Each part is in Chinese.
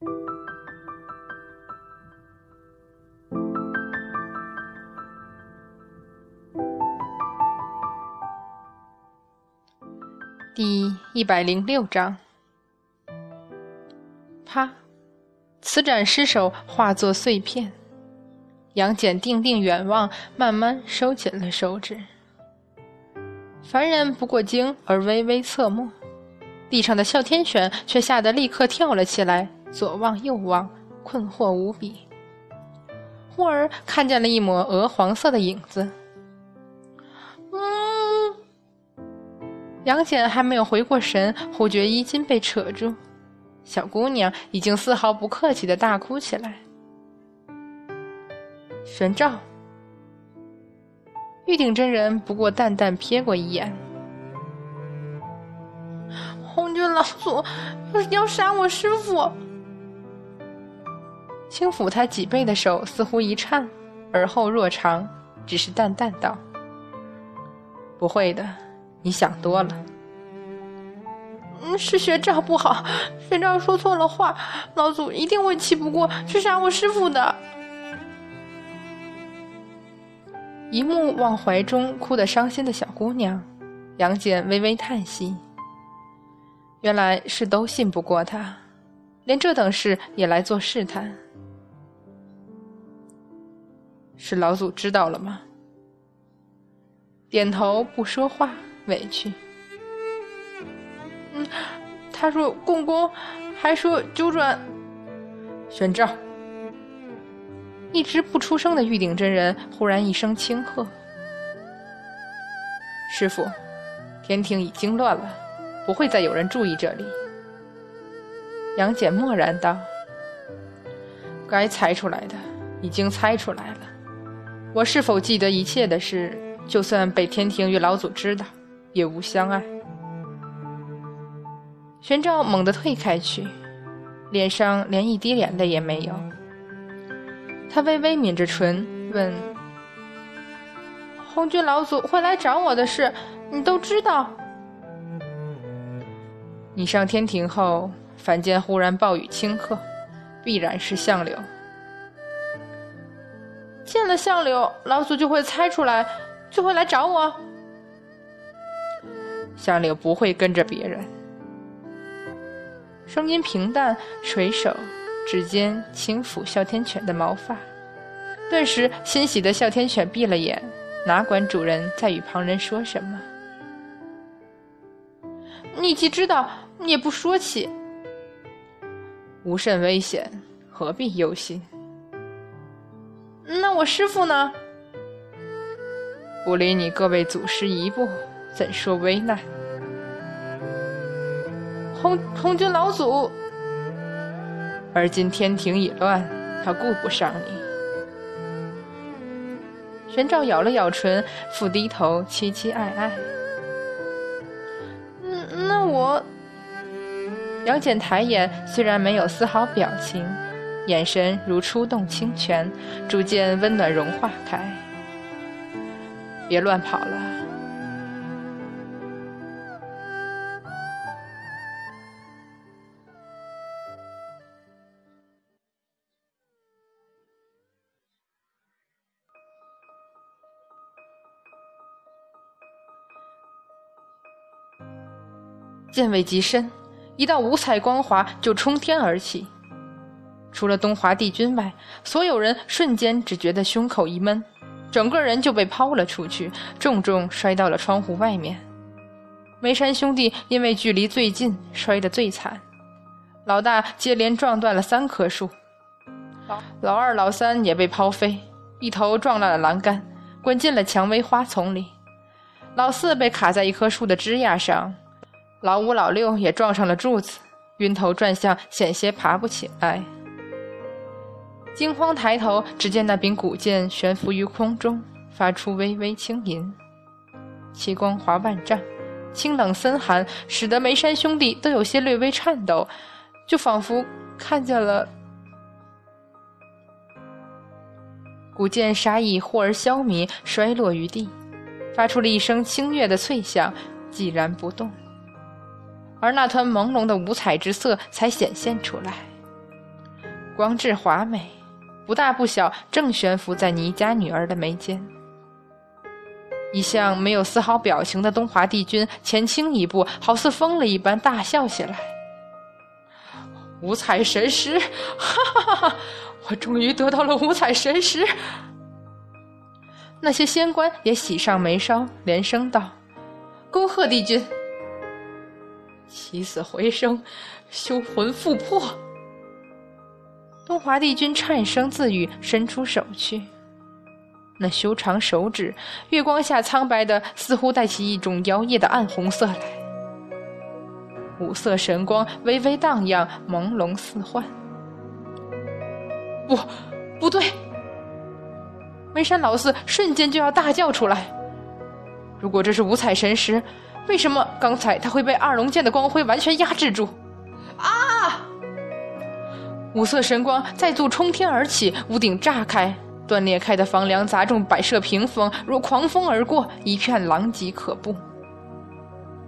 第一百零六章，啪！瓷盏失手化作碎片。杨戬定定远望，慢慢收紧了手指。凡人不过惊而微微侧目，地上的哮天犬却吓得立刻跳了起来，左望右望，困惑无比。忽而看见了一抹鹅黄色的影子。杨戬还没有回过神，忽觉衣襟被扯住，小姑娘已经丝毫不客气的大哭起来。玄照，玉鼎真人不过淡淡瞥过一眼。红军老祖要要杀我师傅，轻抚他脊背的手似乎一颤，而后若长，只是淡淡道：“不会的。”你想多了。嗯，是学长不好，学长说错了话，老祖一定会气不过去杀我师傅的。一目望怀中哭得伤心的小姑娘，杨戬微微叹息。原来是都信不过他，连这等事也来做试探。是老祖知道了吗？点头不说话。委屈。嗯，他说共工，还说九转。玄照，一直不出声的玉鼎真人忽然一声轻喝：“师傅，天庭已经乱了，不会再有人注意这里。”杨戬默然道：“该猜出来的，已经猜出来了。我是否记得一切的事，就算被天庭与老祖知道。”也无相爱。玄照猛地退开去，脸上连一滴眼泪也没有。他微微抿着唇，问：“红军老祖会来找我的事，你都知道？你上天庭后，凡间忽然暴雨顷刻，必然是相柳。见了相柳，老祖就会猜出来，就会来找我。”相柳不会跟着别人。声音平淡，垂手指尖轻抚哮天犬的毛发，顿时欣喜的哮天犬闭了眼，哪管主人在与旁人说什么。你既知道，你也不说起，无甚危险，何必忧心？那我师父呢？不离你各位祖师一步。怎说危难？红红军老祖，而今天庭已乱，他顾不上你。玄照咬了咬唇，复低头凄凄爱爱。嗯，那我……杨戬抬眼，虽然没有丝毫表情，眼神如初动清泉，逐渐温暖融化开。别乱跑了。剑未及身，一道五彩光华就冲天而起。除了东华帝君外，所有人瞬间只觉得胸口一闷，整个人就被抛了出去，重重摔到了窗户外面。梅山兄弟因为距离最近，摔得最惨。老大接连撞断了三棵树，老二、老三也被抛飞，一头撞烂了栏杆，滚进了蔷薇花丛里。老四被卡在一棵树的枝桠上。老五、老六也撞上了柱子，晕头转向，险些爬不起来。惊慌抬头，只见那柄古剑悬浮于空中，发出微微轻吟。其光华万丈，清冷森寒，使得梅山兄弟都有些略微颤抖，就仿佛看见了古剑杀意忽而消弭，摔落于地，发出了一声清越的脆响，寂然不动。而那团朦胧的五彩之色才显现出来，光致华美，不大不小，正悬浮在倪家女儿的眉间。一向没有丝毫表情的东华帝君前倾一步，好似疯了一般大笑起来。五彩神石，哈哈哈！我终于得到了五彩神石。那些仙官也喜上眉梢，连声道：“恭贺帝君！起死回生，修魂复魄。”东华帝君颤声自语，伸出手去。那修长手指，月光下苍白的，似乎带起一种摇曳的暗红色来。五色神光微微荡漾，朦胧似幻。不，不对！眉山老四瞬间就要大叫出来。如果这是五彩神石，为什么刚才他会被二龙剑的光辉完全压制住？五色神光再度冲天而起，屋顶炸开。断裂开的房梁砸中摆设屏风，如狂风而过，一片狼藉可怖。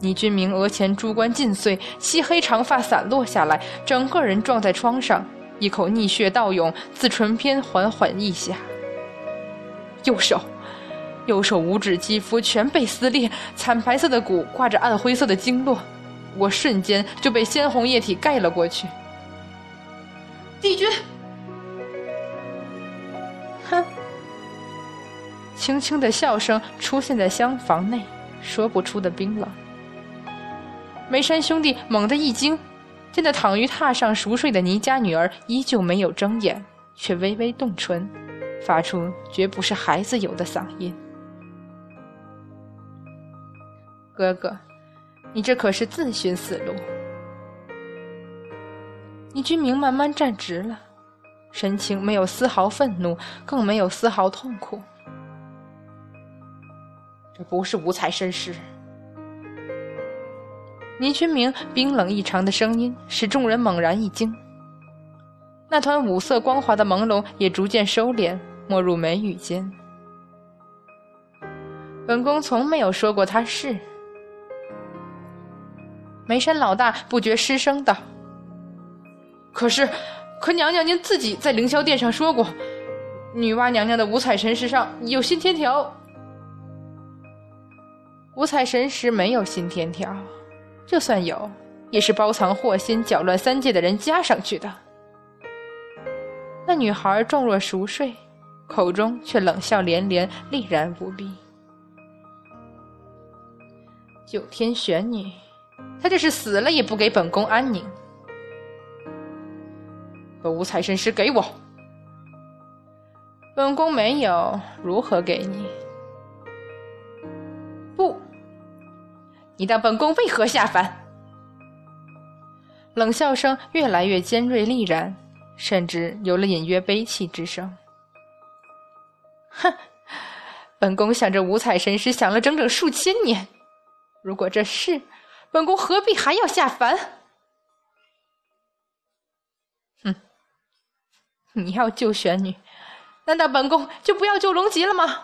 倪君明额前珠冠尽碎，漆黑长发散落下来，整个人撞在窗上，一口逆血倒涌，自唇边缓缓溢下。右手，右手五指肌肤全被撕裂，惨白色的骨挂着暗灰色的经络，我瞬间就被鲜红液体盖了过去。帝君。哼！轻轻的笑声出现在厢房内，说不出的冰冷。梅山兄弟猛地一惊，见那躺于榻上熟睡的倪家女儿依旧没有睁眼，却微微动唇，发出绝不是孩子有的嗓音：“哥哥，你这可是自寻死路。”倪君明慢慢站直了。神情没有丝毫愤怒，更没有丝毫痛苦。这不是五彩神石。倪君明冰冷异常的声音使众人猛然一惊。那团五色光滑的朦胧也逐渐收敛，没入眉宇间。本宫从没有说过他是。梅山老大不觉失声道：“可是。”可娘娘，您自己在凌霄殿上说过，女娲娘娘的五彩神石上有新天条。五彩神石没有新天条，就算有，也是包藏祸心、搅乱三界的人加上去的。那女孩状若熟睡，口中却冷笑连连，厉然无比。九天玄女，她这是死了也不给本宫安宁。把五彩神石给我，本宫没有，如何给你？不，你当本宫为何下凡？冷笑声越来越尖锐利然，甚至有了隐约悲戚之声。哼，本宫想着五彩神石想了整整数千年，如果这是，本宫何必还要下凡？你要救玄女，难道本宫就不要救龙吉了吗？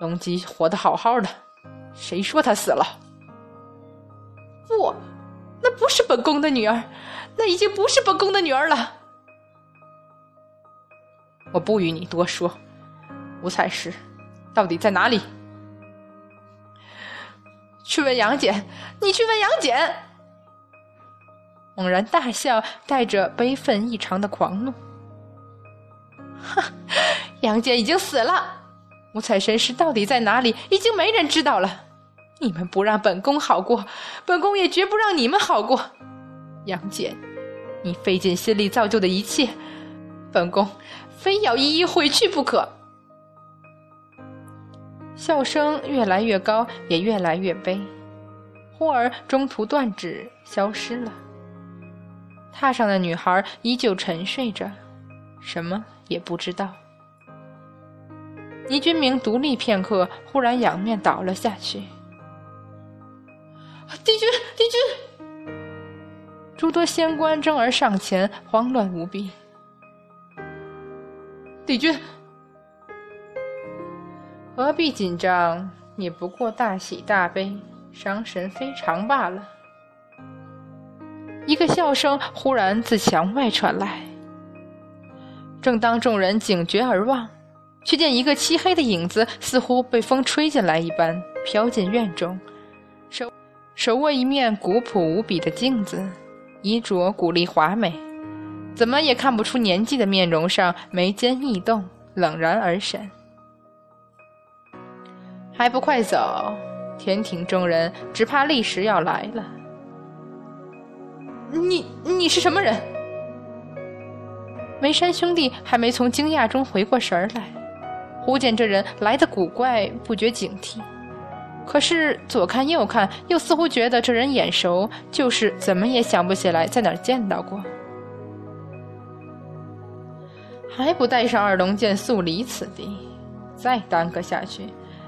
龙吉活得好好的，谁说他死了？不，那不是本宫的女儿，那已经不是本宫的女儿了。我不与你多说，五彩石到底在哪里？去问杨戬，你去问杨戬。猛然大笑，带着悲愤异常的狂怒。哈，杨戬已经死了，五彩神石到底在哪里？已经没人知道了。你们不让本宫好过，本宫也绝不让你们好过。杨戬，你费尽心力造就的一切，本宫非要一一毁去不可。笑声越来越高，也越来越悲，忽而中途断止，消失了。榻上的女孩依旧沉睡着，什么也不知道。倪君明独立片刻，忽然仰面倒了下去。帝君，帝君！诸多仙官争而上前，慌乱无比。帝君，何必紧张？也不过大喜大悲，伤神非常罢了。一个笑声忽然自墙外传来。正当众人警觉而望，却见一个漆黑的影子似乎被风吹进来一般，飘进院中，手手握一面古朴无比的镜子，衣着古丽华美，怎么也看不出年纪的面容上眉间异动，冷然而神。还不快走！天庭众人只怕立时要来了。你你是什么人？梅山兄弟还没从惊讶中回过神来，忽见这人来的古怪，不觉警惕。可是左看右看，又似乎觉得这人眼熟，就是怎么也想不起来在哪儿见到过。还不带上二龙剑速离此地！再耽搁下去，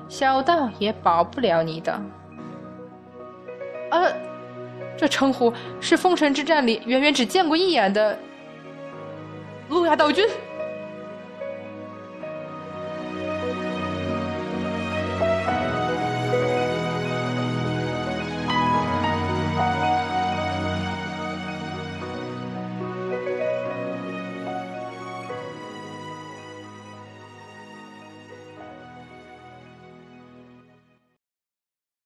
小道也保不了你的。啊，这称呼是封神之战里远远只见过一眼的。路亚道君。